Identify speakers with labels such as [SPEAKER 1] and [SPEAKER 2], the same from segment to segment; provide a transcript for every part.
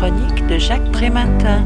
[SPEAKER 1] chronique de Jacques Prématin.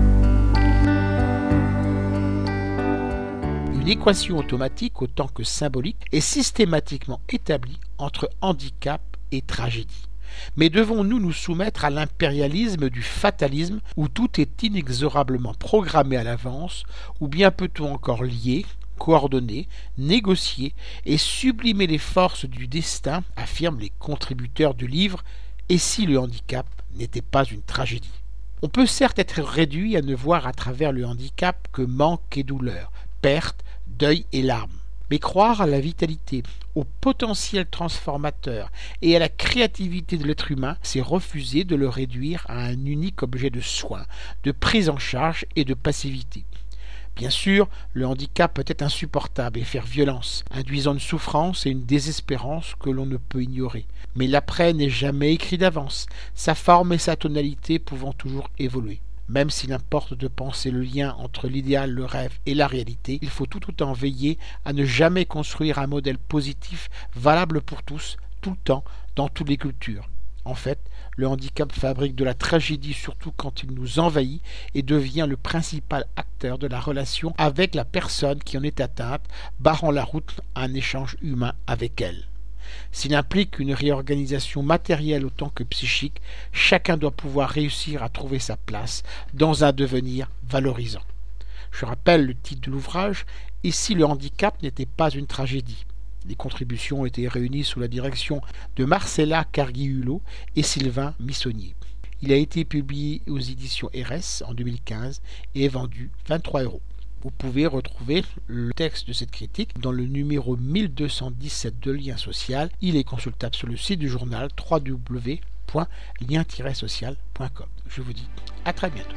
[SPEAKER 2] Une équation automatique autant que symbolique est systématiquement établie entre handicap et tragédie. Mais devons-nous nous soumettre à l'impérialisme du fatalisme où tout est inexorablement programmé à l'avance, ou bien peut-on encore lier, coordonner, négocier et sublimer les forces du destin, affirment les contributeurs du livre, et si le handicap n'était pas une tragédie? On peut certes être réduit à ne voir à travers le handicap que manque et douleur, perte, deuil et larmes. Mais croire à la vitalité, au potentiel transformateur et à la créativité de l'être humain, c'est refuser de le réduire à un unique objet de soin, de prise en charge et de passivité. Bien sûr, le handicap peut être insupportable et faire violence, induisant une souffrance et une désespérance que l'on ne peut ignorer. Mais l'après n'est jamais écrit d'avance, sa forme et sa tonalité pouvant toujours évoluer. Même s'il importe de penser le lien entre l'idéal, le rêve et la réalité, il faut tout autant veiller à ne jamais construire un modèle positif valable pour tous, tout le temps, dans toutes les cultures. En fait, le handicap fabrique de la tragédie surtout quand il nous envahit et devient le principal acteur de la relation avec la personne qui en est atteinte, barrant la route à un échange humain avec elle. S'il implique une réorganisation matérielle autant que psychique, chacun doit pouvoir réussir à trouver sa place dans un devenir valorisant. Je rappelle le titre de l'ouvrage Et si le handicap n'était pas une tragédie les contributions ont été réunies sous la direction de Marcella Carguiulo et Sylvain Missonnier. Il a été publié aux éditions RS en 2015 et est vendu 23 euros. Vous pouvez retrouver le texte de cette critique dans le numéro 1217 de Lien Social. Il est consultable sur le site du journal www.lien-social.com. Je vous dis à très bientôt.